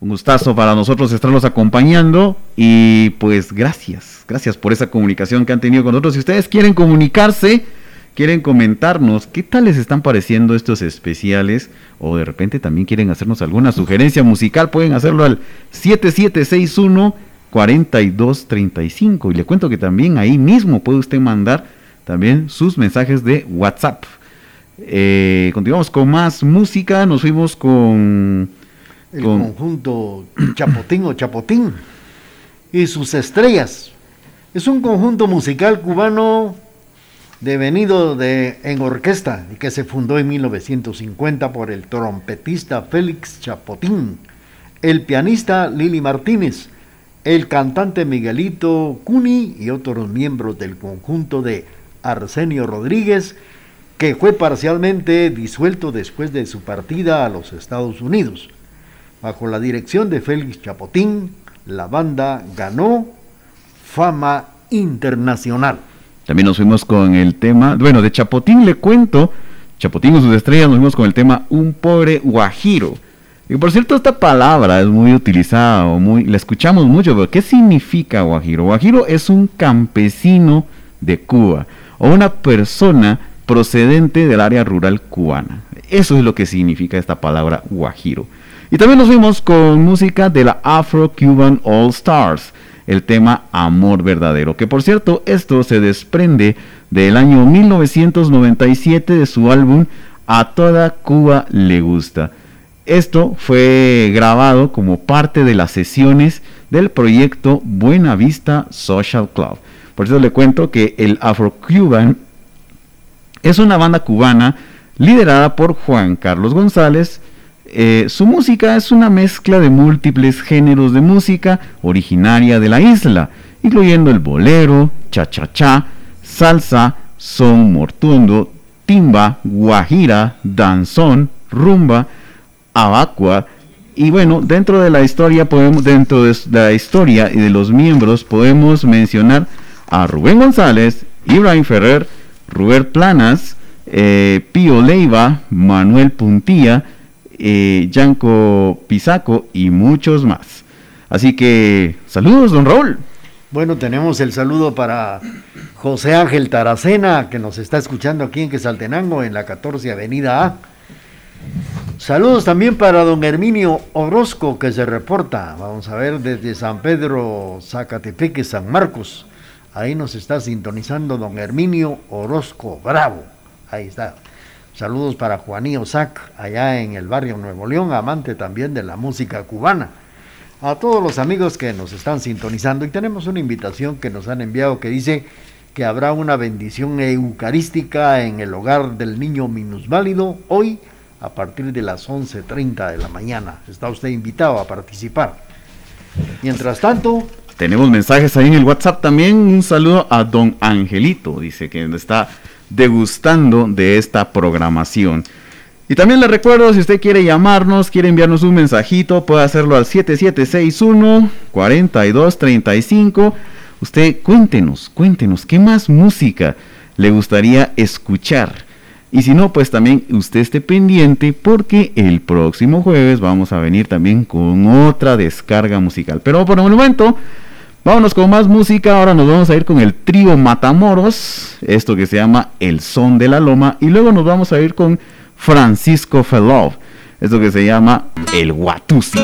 Un gustazo para nosotros estarlos acompañando y pues gracias, gracias por esa comunicación que han tenido con nosotros. Si ustedes quieren comunicarse, quieren comentarnos qué tal les están pareciendo estos especiales o de repente también quieren hacernos alguna sugerencia musical, pueden hacerlo al 7761 4235 y le cuento que también ahí mismo puede usted mandar también sus mensajes de WhatsApp. Eh, continuamos con más música, nos fuimos con el conjunto Chapotín o Chapotín y sus estrellas. Es un conjunto musical cubano devenido de, en orquesta y que se fundó en 1950 por el trompetista Félix Chapotín, el pianista Lili Martínez, el cantante Miguelito Cuni y otros miembros del conjunto de Arsenio Rodríguez, que fue parcialmente disuelto después de su partida a los Estados Unidos. Bajo la dirección de Félix Chapotín, la banda ganó fama internacional. También nos fuimos con el tema, bueno, de Chapotín le cuento, Chapotín y sus estrellas, nos fuimos con el tema Un pobre guajiro. Y por cierto, esta palabra es muy utilizada, o muy, la escuchamos mucho, pero ¿qué significa guajiro? Guajiro es un campesino de Cuba, o una persona procedente del área rural cubana. Eso es lo que significa esta palabra guajiro. Y también nos fuimos con música de la Afro-Cuban All Stars, el tema Amor Verdadero, que por cierto esto se desprende del año 1997 de su álbum A Toda Cuba Le Gusta. Esto fue grabado como parte de las sesiones del proyecto Buena Vista Social Club. Por eso le cuento que el Afro-Cuban es una banda cubana liderada por Juan Carlos González, eh, su música es una mezcla de múltiples géneros de música originaria de la isla, incluyendo el bolero, cha-cha-cha, salsa, son mortuondo, timba, guajira, danzón, rumba, abacua. Y bueno, dentro de la historia podemos, dentro de la historia y de los miembros podemos mencionar a Rubén González, Ibrahim Ferrer, Rubén Planas, eh, Pío Leiva, Manuel Puntilla, eh, Yanko Pisaco y muchos más. Así que saludos, don Raúl. Bueno, tenemos el saludo para José Ángel Taracena, que nos está escuchando aquí en Quesaltenango, en la 14 Avenida A. Saludos también para don Herminio Orozco, que se reporta, vamos a ver, desde San Pedro, Zacatepeque, San Marcos. Ahí nos está sintonizando don Herminio Orozco Bravo. Ahí está. Saludos para Juanío Sac, allá en el barrio Nuevo León, amante también de la música cubana. A todos los amigos que nos están sintonizando y tenemos una invitación que nos han enviado que dice que habrá una bendición eucarística en el hogar del niño minusválido hoy a partir de las 11.30 de la mañana. Está usted invitado a participar. Mientras tanto... Tenemos mensajes ahí en el WhatsApp también. Un saludo a don Angelito, dice que está degustando de esta programación. Y también le recuerdo, si usted quiere llamarnos, quiere enviarnos un mensajito, puede hacerlo al 7761-4235. Usted cuéntenos, cuéntenos, ¿qué más música le gustaría escuchar? Y si no, pues también usted esté pendiente porque el próximo jueves vamos a venir también con otra descarga musical. Pero por el momento Vámonos con más música. Ahora nos vamos a ir con el trío Matamoros, esto que se llama El Son de la Loma. Y luego nos vamos a ir con Francisco Felov, esto que se llama El Watusi.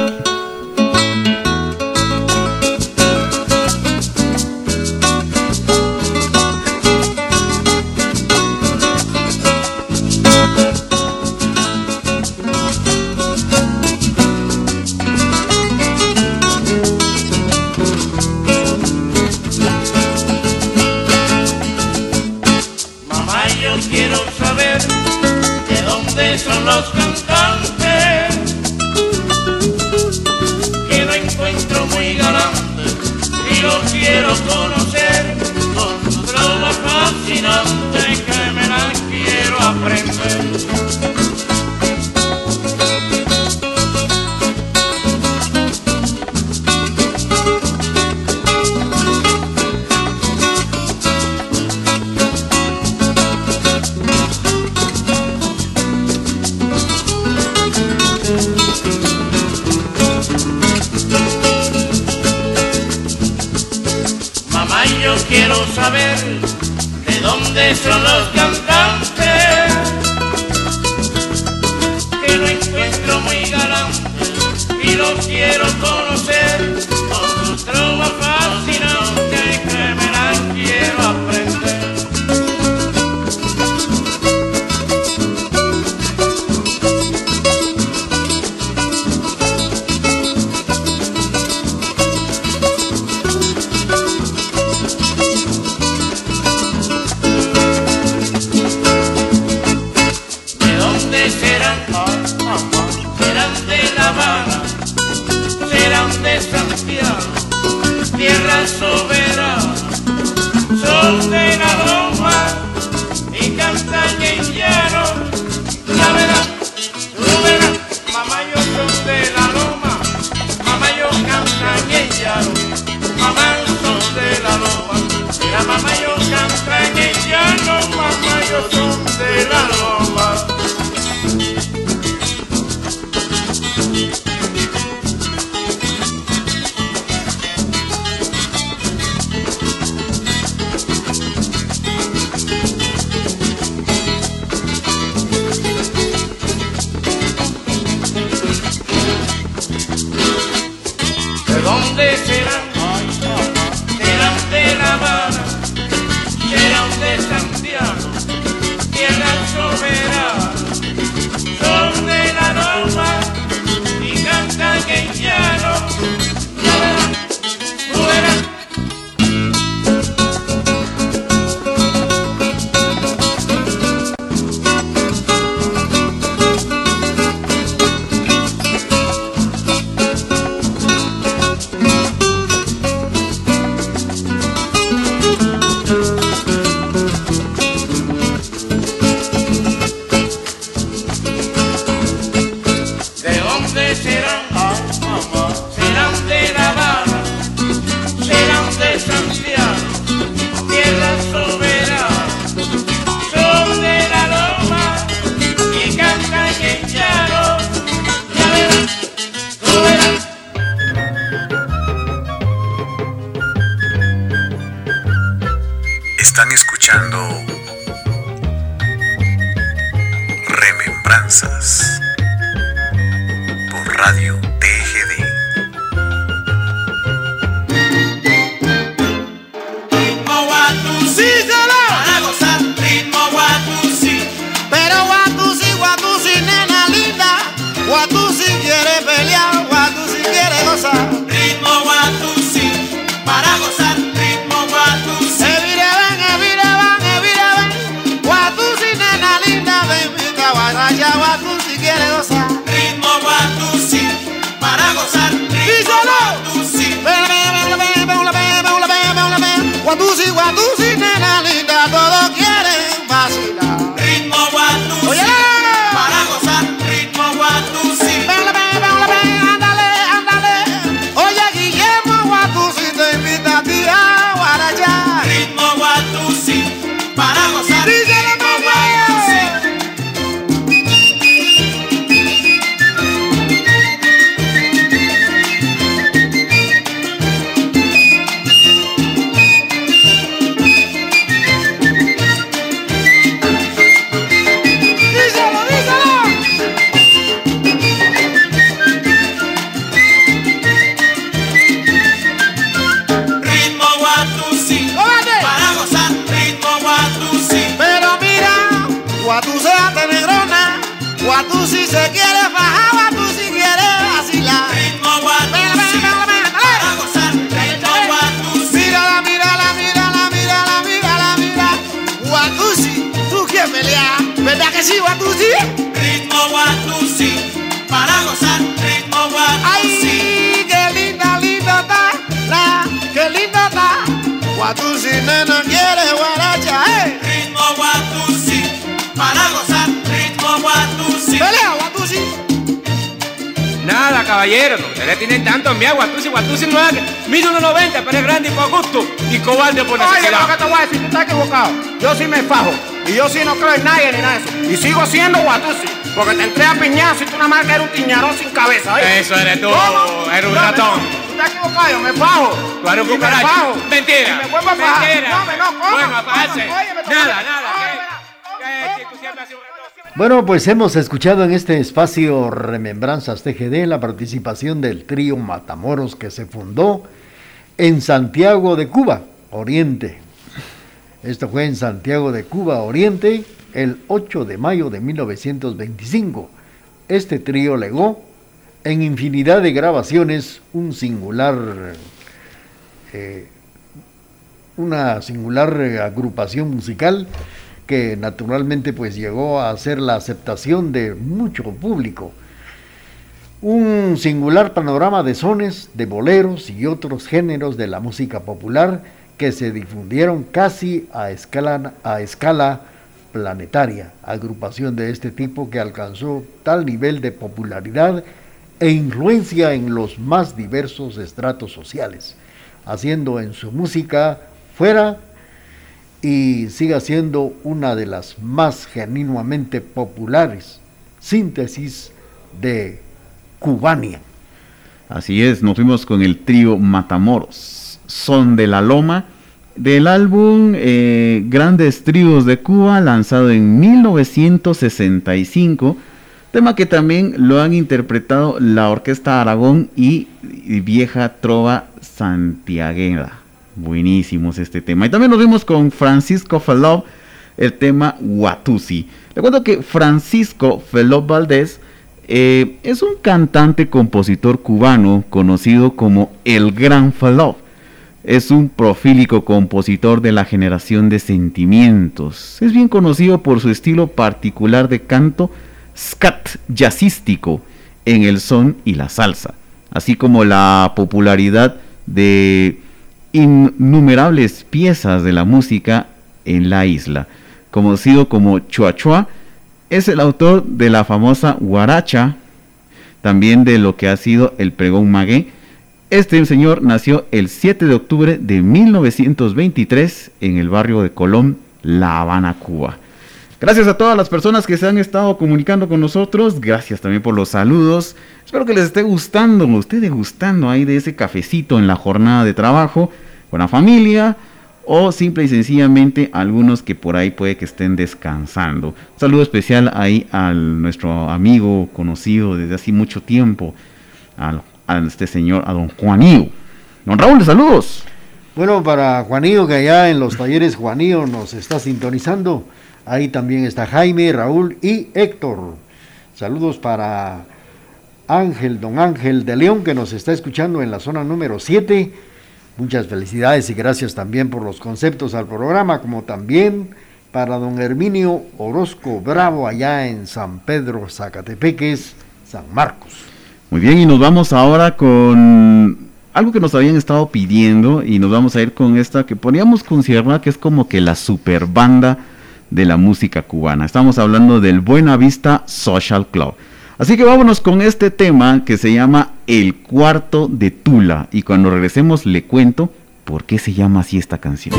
Mi Guatusi, Guatusi no es mide 1.90, pero es grande y por gusto y cobarde por Oye, lo que necesidad. te voy a decir, tú estás equivocado. Yo sí me fajo. Y yo sí no creo en nadie ni nada de eso. Y sigo siendo Guatusi. Porque te entré a piñazo y tú nada más que eres un tiñarón sin cabeza, ¿eh? Eso eres tú, ¿Cómo? eres un No, ratón. Tú estás equivocado, yo me fajo. Tú eres un me cucaracho. Mentira. Y me vuelvo a fajar. Mentira. No, me no, ¿cómo? Bueno. Óyeme, tú- Nada, nada. Bueno, pues hemos escuchado en este espacio Remembranzas TGD la participación del trío Matamoros que se fundó en Santiago de Cuba, Oriente. Esto fue en Santiago de Cuba, Oriente, el 8 de mayo de 1925. Este trío legó en infinidad de grabaciones un singular, eh, una singular agrupación musical que naturalmente pues llegó a ser la aceptación de mucho público. Un singular panorama de sones, de boleros y otros géneros de la música popular que se difundieron casi a escala, a escala planetaria. Agrupación de este tipo que alcanzó tal nivel de popularidad e influencia en los más diversos estratos sociales, haciendo en su música fuera y siga siendo una de las más genuinamente populares síntesis de Cubania. Así es, nos fuimos con el trío Matamoros, Son de la Loma, del álbum eh, Grandes Tríos de Cuba, lanzado en 1965, tema que también lo han interpretado la Orquesta Aragón y, Vieja Trova Santiaguera. Buenísimos este tema. Y también nos vimos con Francisco Felov, el tema Watusi. Le cuento que Francisco Felov Valdés eh, es un cantante compositor cubano conocido como el Gran Felov. Es un profílico compositor de la generación de sentimientos. Es bien conocido por su estilo particular de canto scat jazzístico en el son y la salsa, así como la popularidad de innumerables piezas de la música en la isla. Conocido como Chua Chua, es el autor de la famosa Guaracha, también de lo que ha sido el pregón magué. Este señor nació el 7 de octubre de 1923 en el barrio de Colón, La Habana, Cuba. Gracias a todas las personas que se han estado comunicando con nosotros. Gracias también por los saludos. Espero que les esté gustando, esté gustando ahí de ese cafecito en la jornada de trabajo la familia o simple y sencillamente algunos que por ahí puede que estén descansando. Un saludo especial ahí a nuestro amigo conocido desde hace mucho tiempo, a, este señor, a don Juanío. Don Raúl, saludos. Bueno, para Juanillo, que allá en los talleres Juanillo nos está sintonizando. Ahí también está Jaime, Raúl y Héctor. Saludos para Ángel, don Ángel de León, que nos está escuchando en la zona número 7. Muchas felicidades y gracias también por los conceptos al programa, como también para don Herminio Orozco Bravo, allá en San Pedro, Zacatepeques, San Marcos. Muy bien, y nos vamos ahora con algo que nos habían estado pidiendo y nos vamos a ir con esta que podríamos considerar que es como que la super banda de la música cubana. Estamos hablando del Buena Vista Social Club. Así que vámonos con este tema que se llama El Cuarto de Tula. Y cuando regresemos le cuento por qué se llama así esta canción.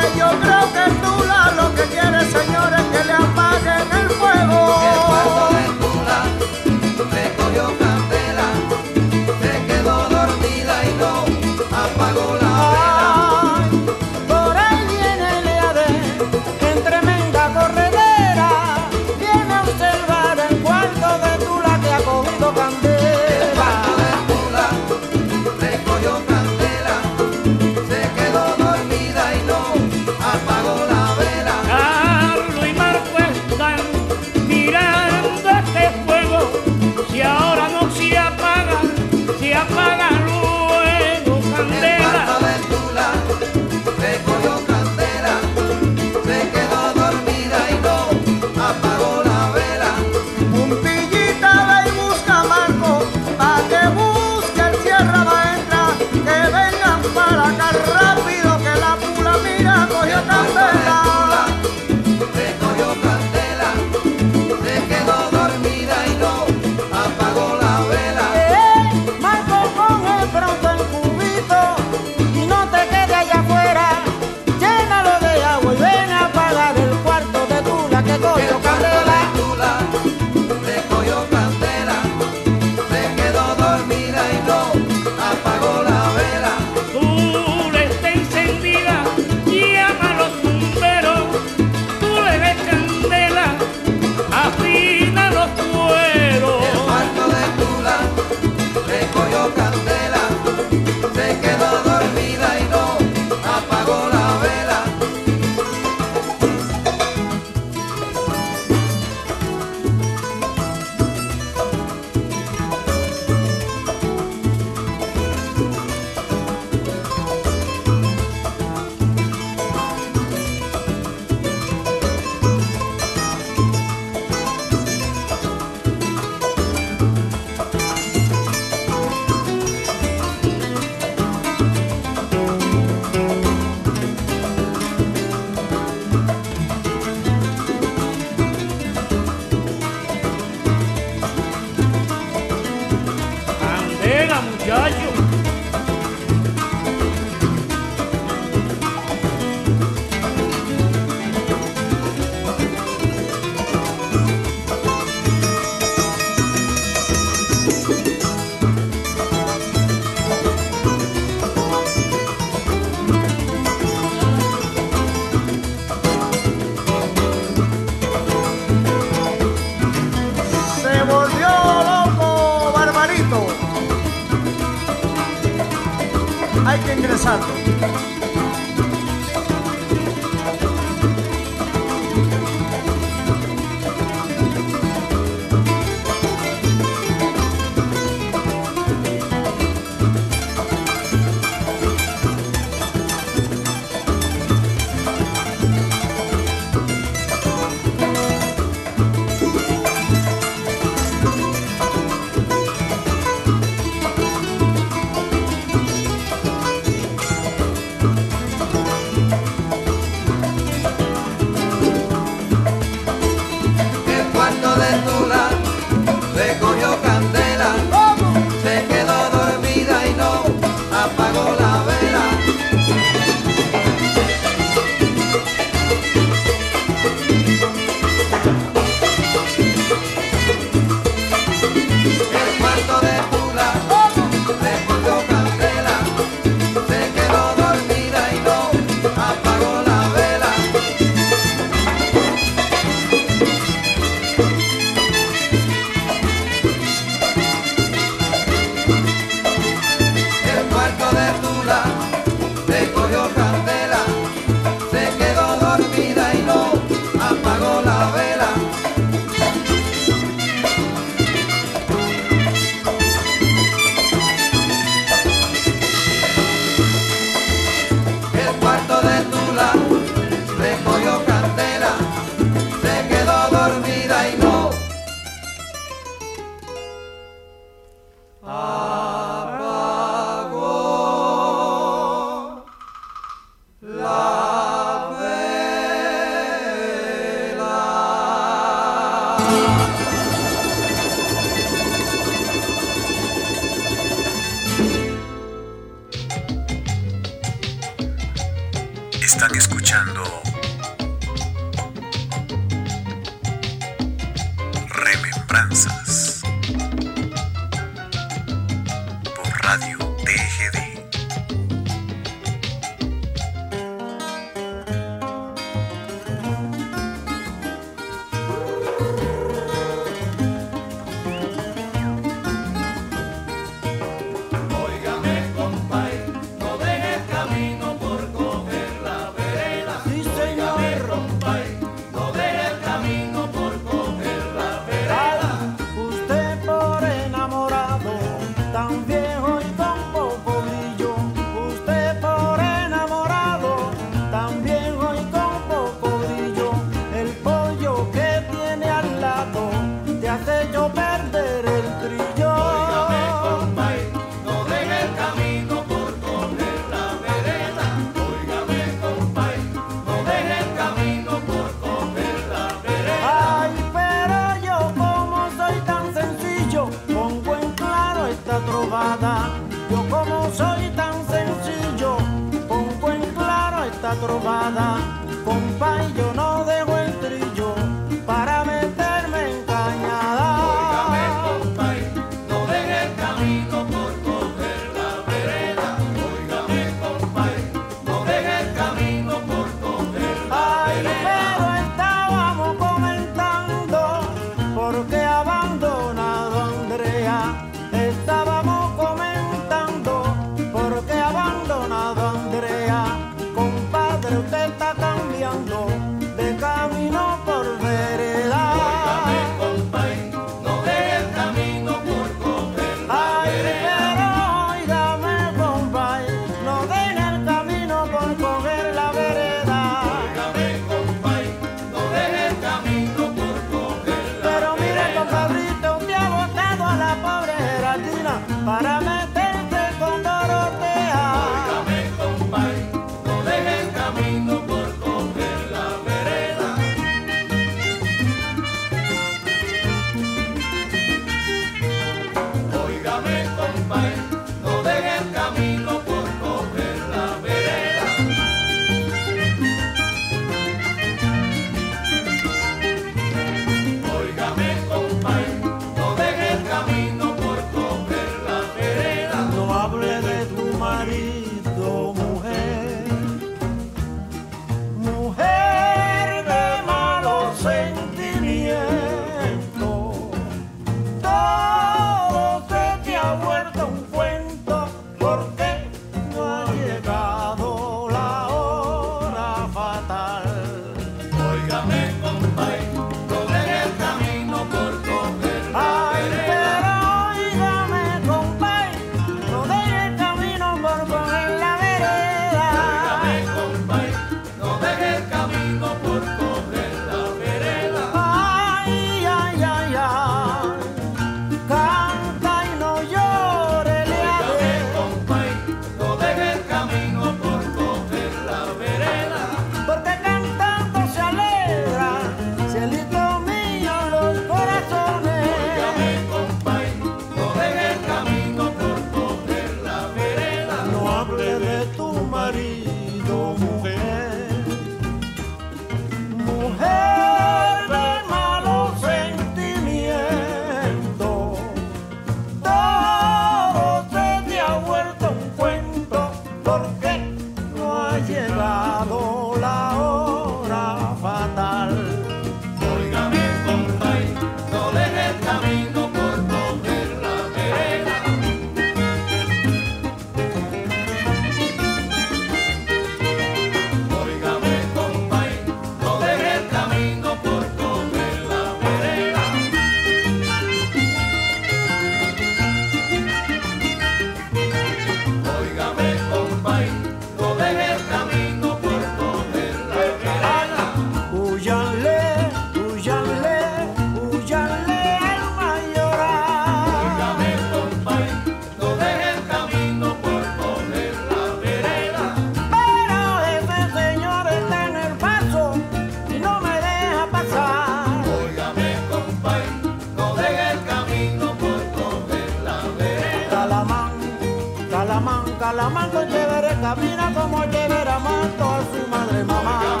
Salamanca chévere, camina como chévere, amando a su madre mamá.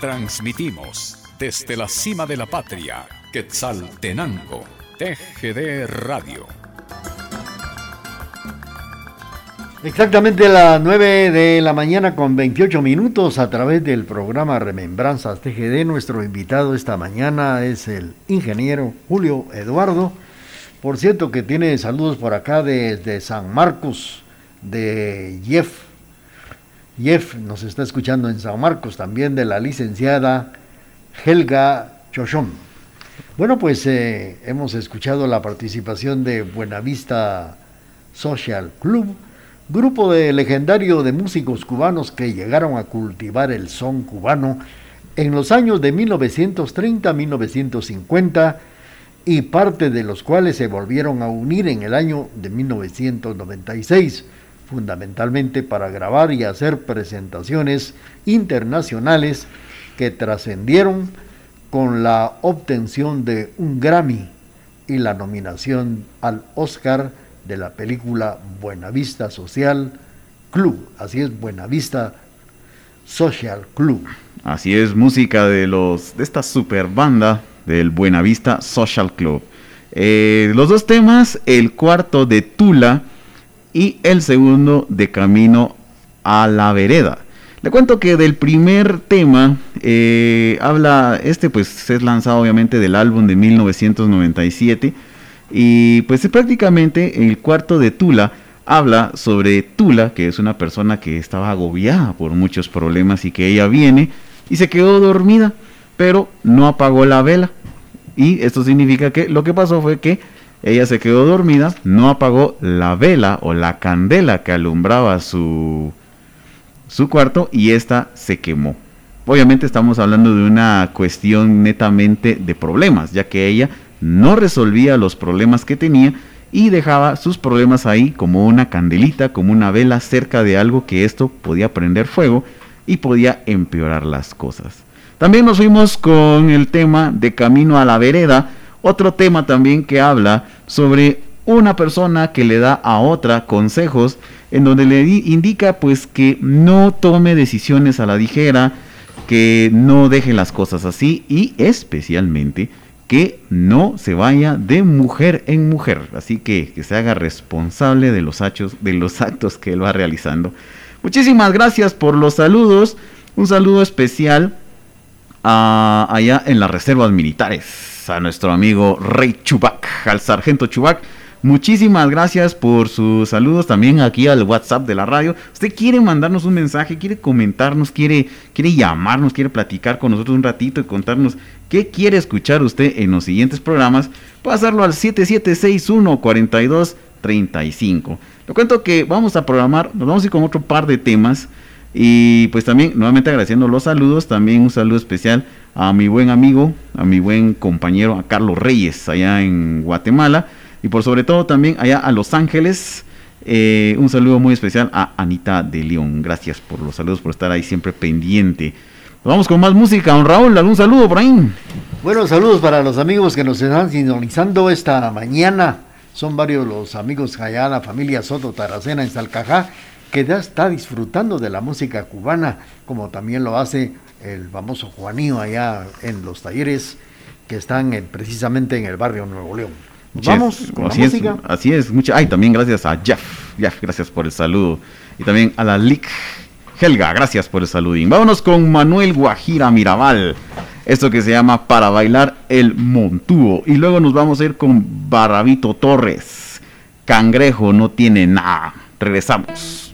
Transmitimos desde la cima de la patria, Quetzaltenango, TGD Radio Exactamente a las 9 de la mañana con 28 minutos a través del programa Remembranzas TGD. Nuestro invitado esta mañana es el ingeniero Julio Eduardo. Por cierto que tiene saludos por acá desde San Marcos de Jeff. Jeff nos está escuchando en San Marcos también de la licenciada Helga Chochón. Bueno, pues eh, hemos escuchado la participación de Buenavista Social Club grupo de legendario de músicos cubanos que llegaron a cultivar el son cubano en los años de 1930-1950 y parte de los cuales se volvieron a unir en el año de 1996, fundamentalmente para grabar y hacer presentaciones internacionales que trascendieron con la obtención de un Grammy y la nominación al Oscar de la película Buenavista Social Club. Así es, Buenavista Social Club. Así es, música de los de esta super banda del Buenavista Social Club. Eh, los dos temas, el cuarto de Tula y el segundo de Camino a la Vereda. Le cuento que del primer tema eh, habla, este pues es lanzado obviamente del álbum de 1997 y pues prácticamente el cuarto de Tula habla sobre Tula, que es una persona que estaba agobiada por muchos problemas y que ella viene y se quedó dormida, pero no apagó la vela. Y esto significa que lo que pasó fue que ella se quedó dormida, no apagó la vela o la candela que alumbraba su, su cuarto y esta se quemó. Obviamente estamos hablando de una cuestión netamente de problemas, ya que ella no resolvía los problemas que tenía y dejaba sus problemas ahí como una candelita, como una vela cerca de algo que esto podía prender fuego y podía empeorar las cosas. También nos fuimos con el tema de Camino a la Vereda, otro tema también que habla sobre una persona que le da a otra consejos en donde le indica pues que no tome decisiones a la ligera, que no deje las cosas así y especialmente que no se vaya de mujer en mujer, así que que se haga responsable de los de los actos que él va realizando. Muchísimas gracias por los saludos, un saludo especial a, allá en las reservas militares, a nuestro amigo Rey Chubac, al sargento Chubac. Muchísimas gracias por sus saludos también aquí al WhatsApp de la radio. Usted quiere mandarnos un mensaje, quiere comentarnos, quiere, quiere llamarnos, quiere platicar con nosotros un ratito y contarnos qué quiere escuchar usted en los siguientes programas, hacerlo al 7761-4235. Lo cuento que vamos a programar, nos vamos a ir con otro par de temas. Y pues también, nuevamente agradeciendo los saludos, también un saludo especial a mi buen amigo, a mi buen compañero, a Carlos Reyes, allá en Guatemala y por sobre todo también allá a Los Ángeles. Eh, un saludo muy especial a Anita de León. Gracias por los saludos, por estar ahí siempre pendiente. Vamos con más música. Don Raúl, algún saludo por ahí. Bueno, saludos para los amigos que nos están sintonizando esta mañana. Son varios los amigos allá, la familia Soto Taracena en Salcajá, que ya está disfrutando de la música cubana, como también lo hace el famoso Juanío allá en los talleres que están precisamente en el barrio Nuevo León. Vamos con así la es, música. Así es, mucha, ay, también gracias a Jeff, Jeff, gracias por el saludo. Y también a la Lick Helga, gracias por el saludín. Vámonos con Manuel Guajira Mirabal. Esto que se llama Para bailar el Montúo. Y luego nos vamos a ir con Barrabito Torres. Cangrejo no tiene nada. Regresamos.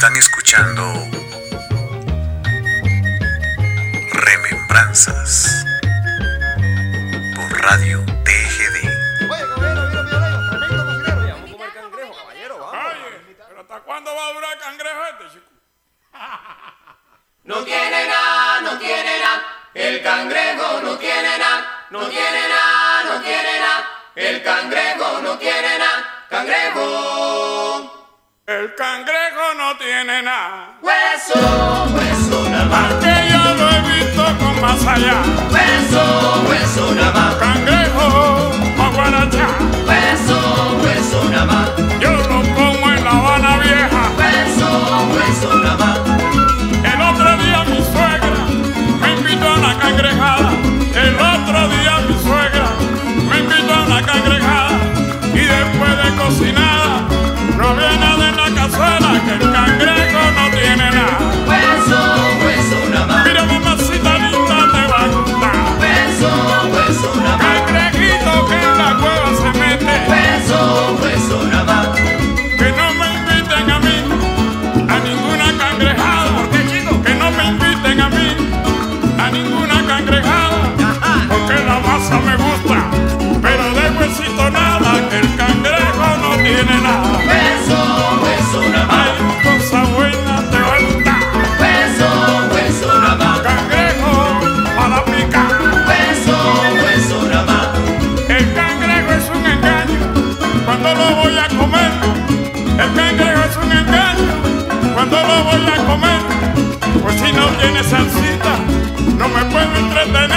Están escuchando Remembranzas. salsita, no me puedo entretener.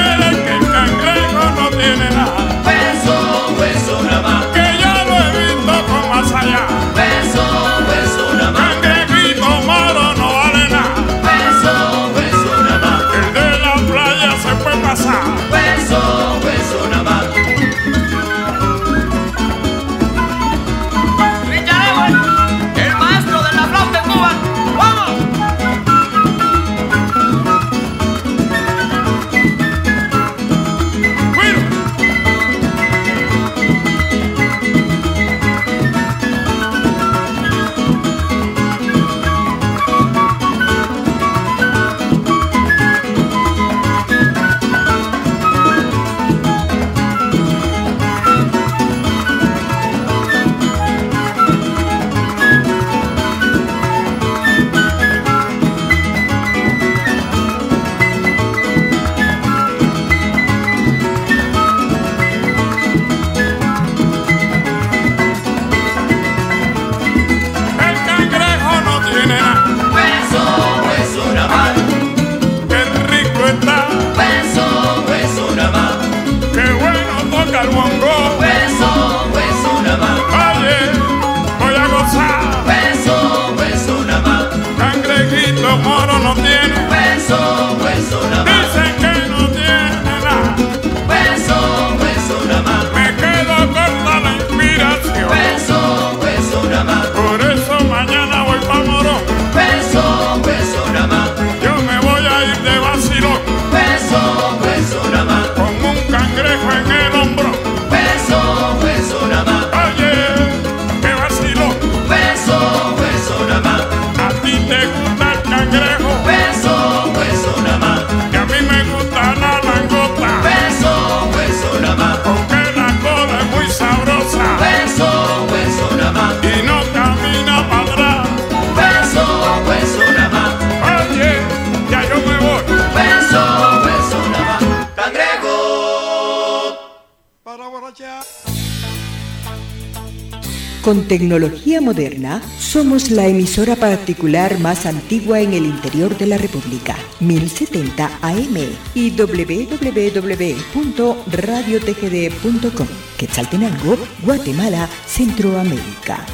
tecnología moderna, somos la emisora particular más antigua en el interior de la República, 1070 AM y www.radiotgd.com, Quetzaltenango, Guatemala, Centroamérica.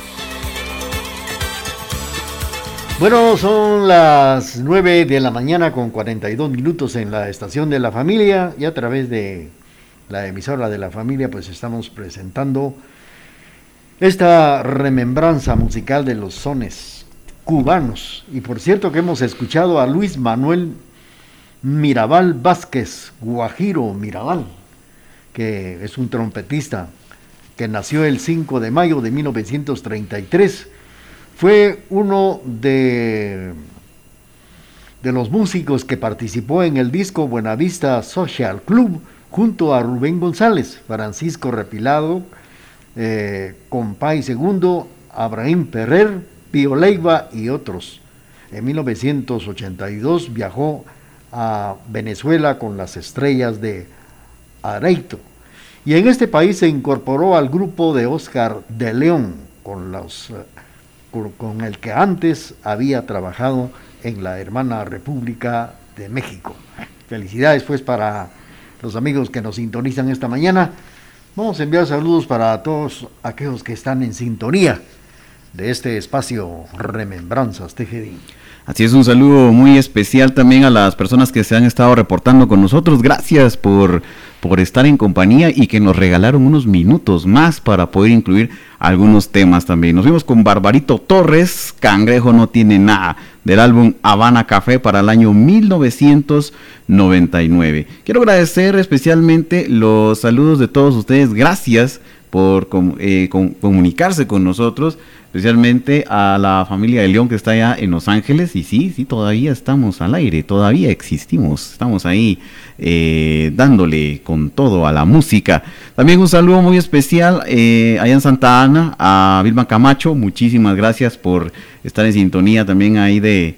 Bueno, son las 9 de la mañana con 42 minutos en la estación de la familia y a través de la emisora de la familia pues estamos presentando esta remembranza musical de los sones cubanos. Y por cierto que hemos escuchado a Luis Manuel Mirabal Vázquez, Guajiro Mirabal, que es un trompetista que nació el 5 de mayo de 1933. Fue uno de, de los músicos que participó en el disco Buenavista Social Club junto a Rubén González, Francisco Repilado, eh, Compay Segundo, Abraham Ferrer, Pío Leiva y otros. En 1982 viajó a Venezuela con las estrellas de Areito. Y en este país se incorporó al grupo de Oscar de León, con, los, con el que antes había trabajado en la hermana República de México. Felicidades pues para los amigos que nos sintonizan esta mañana. Vamos a enviar saludos para todos aquellos que están en sintonía de este espacio Remembranzas TGD. Así es, un saludo muy especial también a las personas que se han estado reportando con nosotros. Gracias por, por estar en compañía y que nos regalaron unos minutos más para poder incluir algunos temas también. Nos vimos con Barbarito Torres, Cangrejo no tiene nada, del álbum Habana Café para el año 1999. Quiero agradecer especialmente los saludos de todos ustedes. Gracias por eh, com- comunicarse con nosotros, especialmente a la familia de León que está allá en Los Ángeles. Y sí, sí, todavía estamos al aire, todavía existimos, estamos ahí eh, dándole con todo a la música. También un saludo muy especial eh, allá en Santa Ana a Vilma Camacho, muchísimas gracias por estar en sintonía también ahí de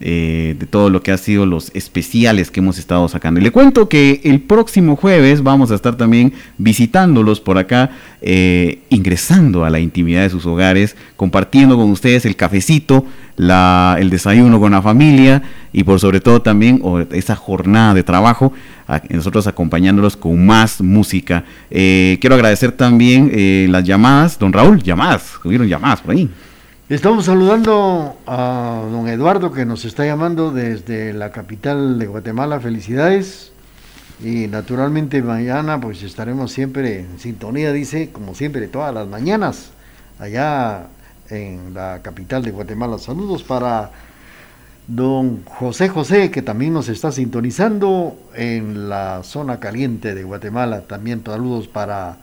eh, de todo lo que ha sido los especiales que hemos estado sacando. Y le cuento que el próximo jueves vamos a estar también visitándolos por acá, eh, ingresando a la intimidad de sus hogares, compartiendo con ustedes el cafecito, la, el desayuno con la familia y por sobre todo también esa jornada de trabajo, nosotros acompañándolos con más música. Eh, quiero agradecer también eh, las llamadas, don Raúl, llamadas, hubieron llamadas por ahí. Estamos saludando a don Eduardo que nos está llamando desde la capital de Guatemala. Felicidades. Y naturalmente mañana pues estaremos siempre en sintonía, dice, como siempre, todas las mañanas, allá en la capital de Guatemala. Saludos para don José José, que también nos está sintonizando en la zona caliente de Guatemala. También saludos para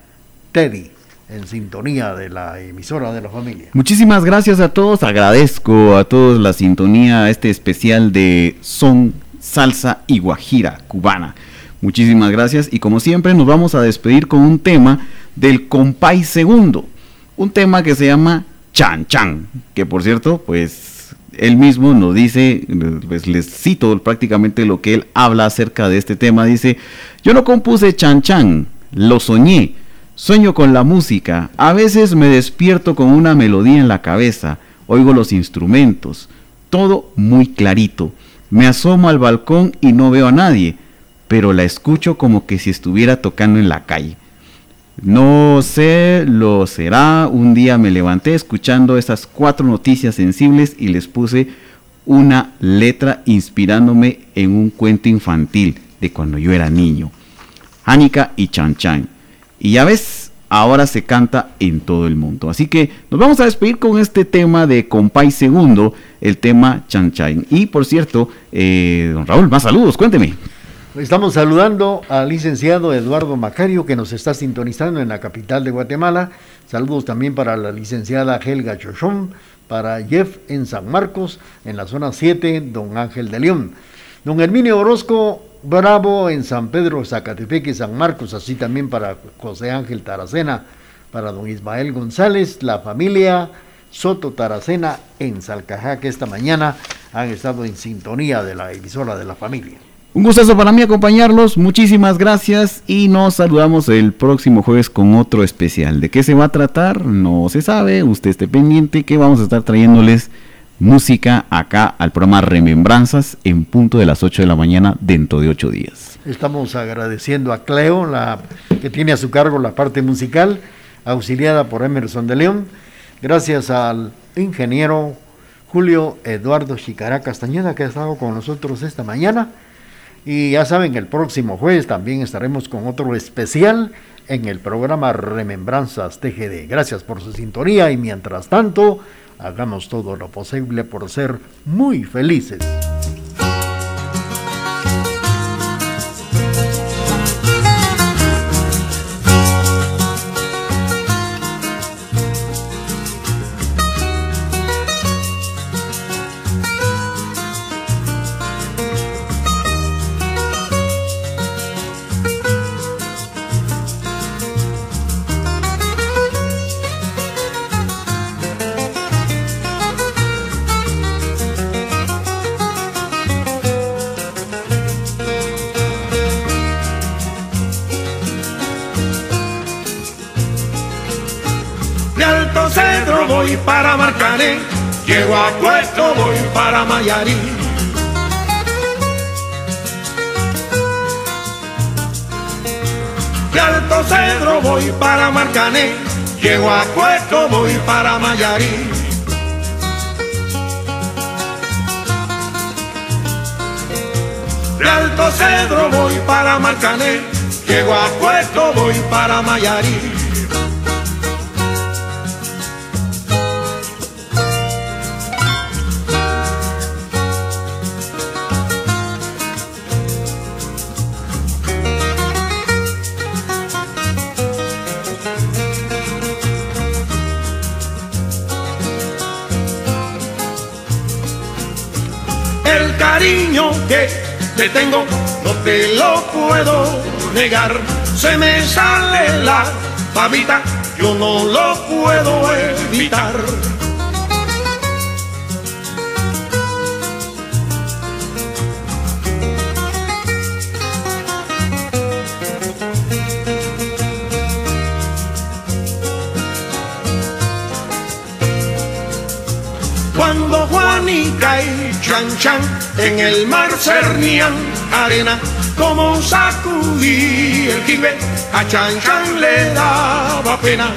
Teddy, en sintonía de la emisora de la familia. Muchísimas gracias a todos, agradezco a todos la sintonía a este especial de son, salsa y guajira cubana. Muchísimas gracias y como siempre nos vamos a despedir con un tema del compay segundo, un tema que se llama Chan Chan, que por cierto, pues él mismo nos dice, pues les cito prácticamente lo que él habla acerca de este tema, dice, yo no compuse Chan Chan, lo soñé, Sueño con la música, a veces me despierto con una melodía en la cabeza, oigo los instrumentos, todo muy clarito. Me asomo al balcón y no veo a nadie, pero la escucho como que si estuviera tocando en la calle. No sé, lo será. Un día me levanté escuchando esas cuatro noticias sensibles y les puse una letra inspirándome en un cuento infantil de cuando yo era niño. Hánica y Chan Chan. Y ya ves, ahora se canta en todo el mundo. Así que nos vamos a despedir con este tema de Compay Segundo, el tema Chan Chan. Y por cierto, eh, don Raúl, más saludos, cuénteme. Estamos saludando al licenciado Eduardo Macario que nos está sintonizando en la capital de Guatemala. Saludos también para la licenciada Helga Chochón, para Jeff en San Marcos, en la zona 7, don Ángel de León. Don Herminio Orozco Bravo en San Pedro, Zacatepeque, San Marcos, así también para José Ángel Taracena, para don Ismael González, la familia Soto Taracena en Salcajá, que esta mañana han estado en sintonía de la emisora de la familia. Un gustazo para mí acompañarlos, muchísimas gracias y nos saludamos el próximo jueves con otro especial. ¿De qué se va a tratar? No se sabe, usted esté pendiente que vamos a estar trayéndoles música acá al programa Remembranzas en punto de las 8 de la mañana dentro de 8 días. Estamos agradeciendo a Cleo, la, que tiene a su cargo la parte musical, auxiliada por Emerson de León. Gracias al ingeniero Julio Eduardo Chicará Castañeda, que ha estado con nosotros esta mañana. Y ya saben, el próximo jueves también estaremos con otro especial en el programa Remembranzas TGD. Gracias por su sintonía y mientras tanto, hagamos todo lo posible por ser muy felices. Llego a Puerto, voy para Mayarí. De Alto Cedro voy para Marcané, llego a Puerto, voy para Mayarí. De Alto Cedro voy para Marcané, llego a Puerto, voy para Mayarí. Te tengo no te lo puedo negar. Se me sale la babita, yo no lo puedo evitar. Chan Chan en el mar cernían arena, como sacudí el jibe, a Chan Chan le daba pena.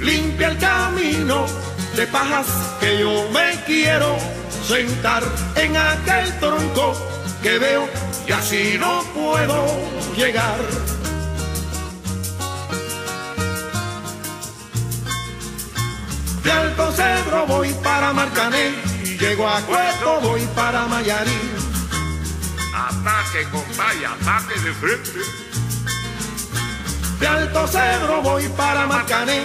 Limpia el camino de pajas que yo me quiero sentar en aquel tronco que veo y así no puedo llegar. De Alto Cedro voy para Marcané llego a Cueto voy para Mayarí. Ataque, compadre, ataque de frente. De Alto Cedro voy para Marcané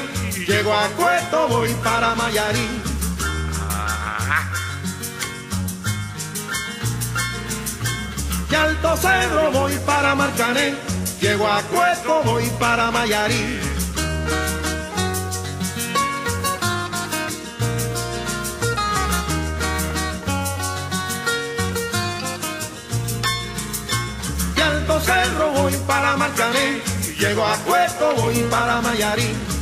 llego a Cueto voy para Mayarí. De Alto Cedro voy para Marcané, llego a Cueto voy para Mayarí. De Alto Cerro voy para Marcané, llego a Cueto voy para Mayarí.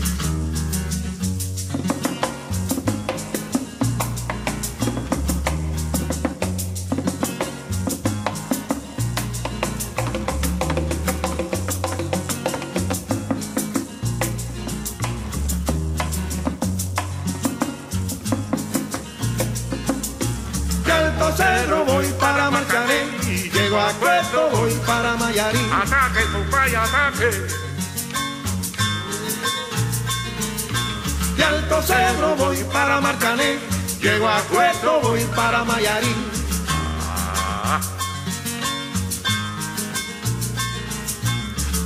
De Alto Cedro voy para Marcané, llego a Cueto voy para Mayarí.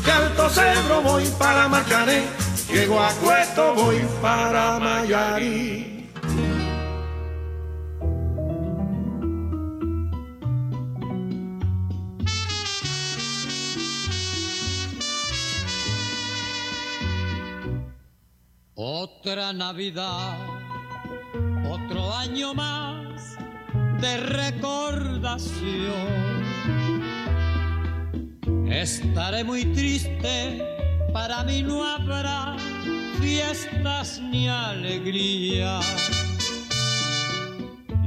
De Alto Cedro voy para Marcané, llego a Cueto voy para Mayarí. Otra Navidad, otro año más de recordación. Estaré muy triste, para mí no habrá fiestas ni alegría.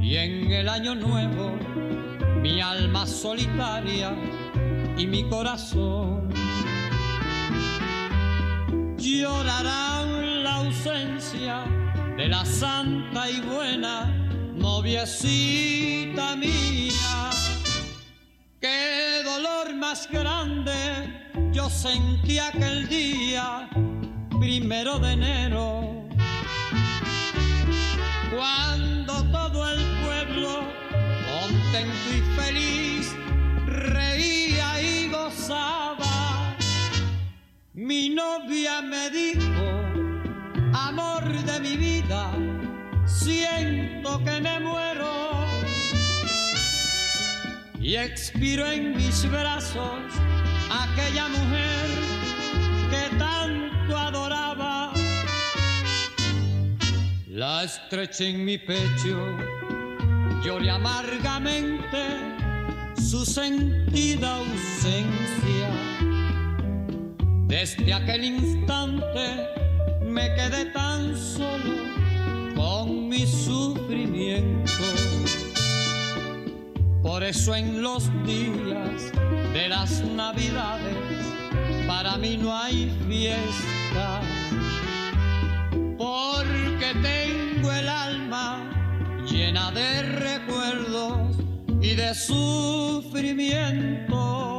Y en el año nuevo, mi alma solitaria y mi corazón llorarán ausencia de la santa y buena noviecita mía. Qué dolor más grande yo sentí aquel día, primero de enero, cuando todo el pueblo, contento y feliz, reía y gozaba. Mi novia me dijo, amor de mi vida, siento que me muero. Y expiro en mis brazos aquella mujer que tanto adoraba. La estreché en mi pecho, lloré amargamente su sentida ausencia. Desde aquel instante me quedé tan solo con mi sufrimiento. Por eso en los días de las navidades para mí no hay fiesta. Porque tengo el alma llena de recuerdos y de sufrimiento.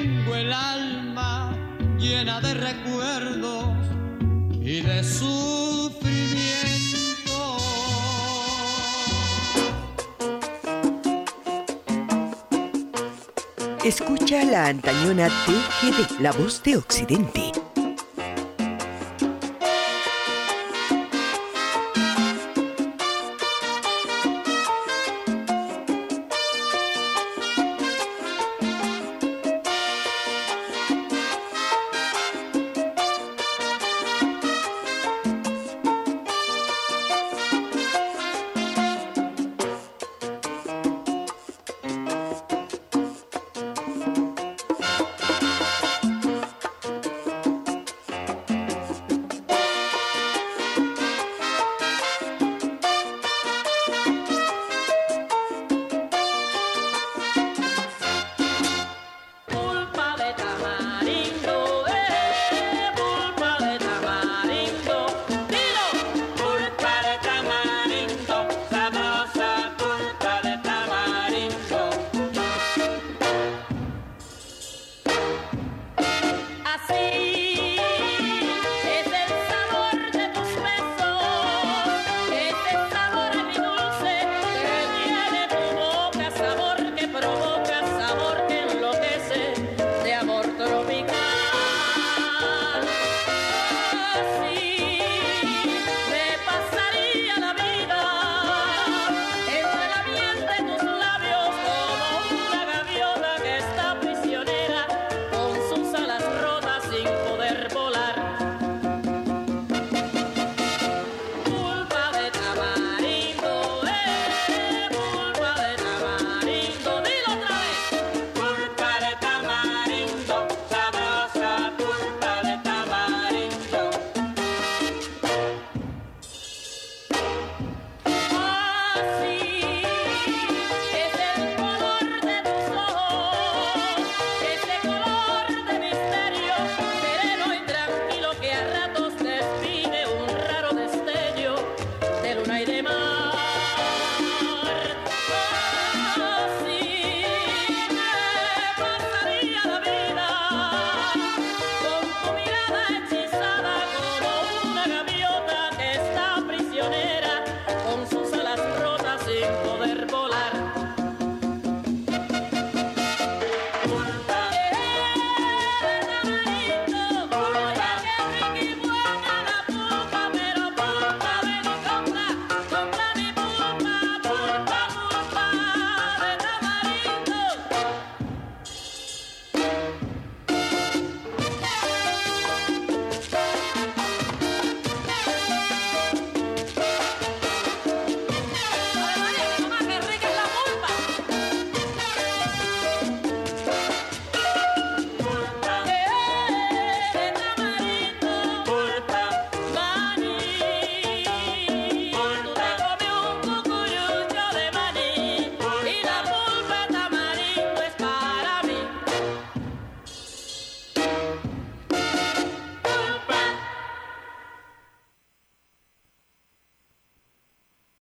tengo el alma llena de recuerdos y de sufrimiento. Escucha la antañona TGD, la voz de Occidente,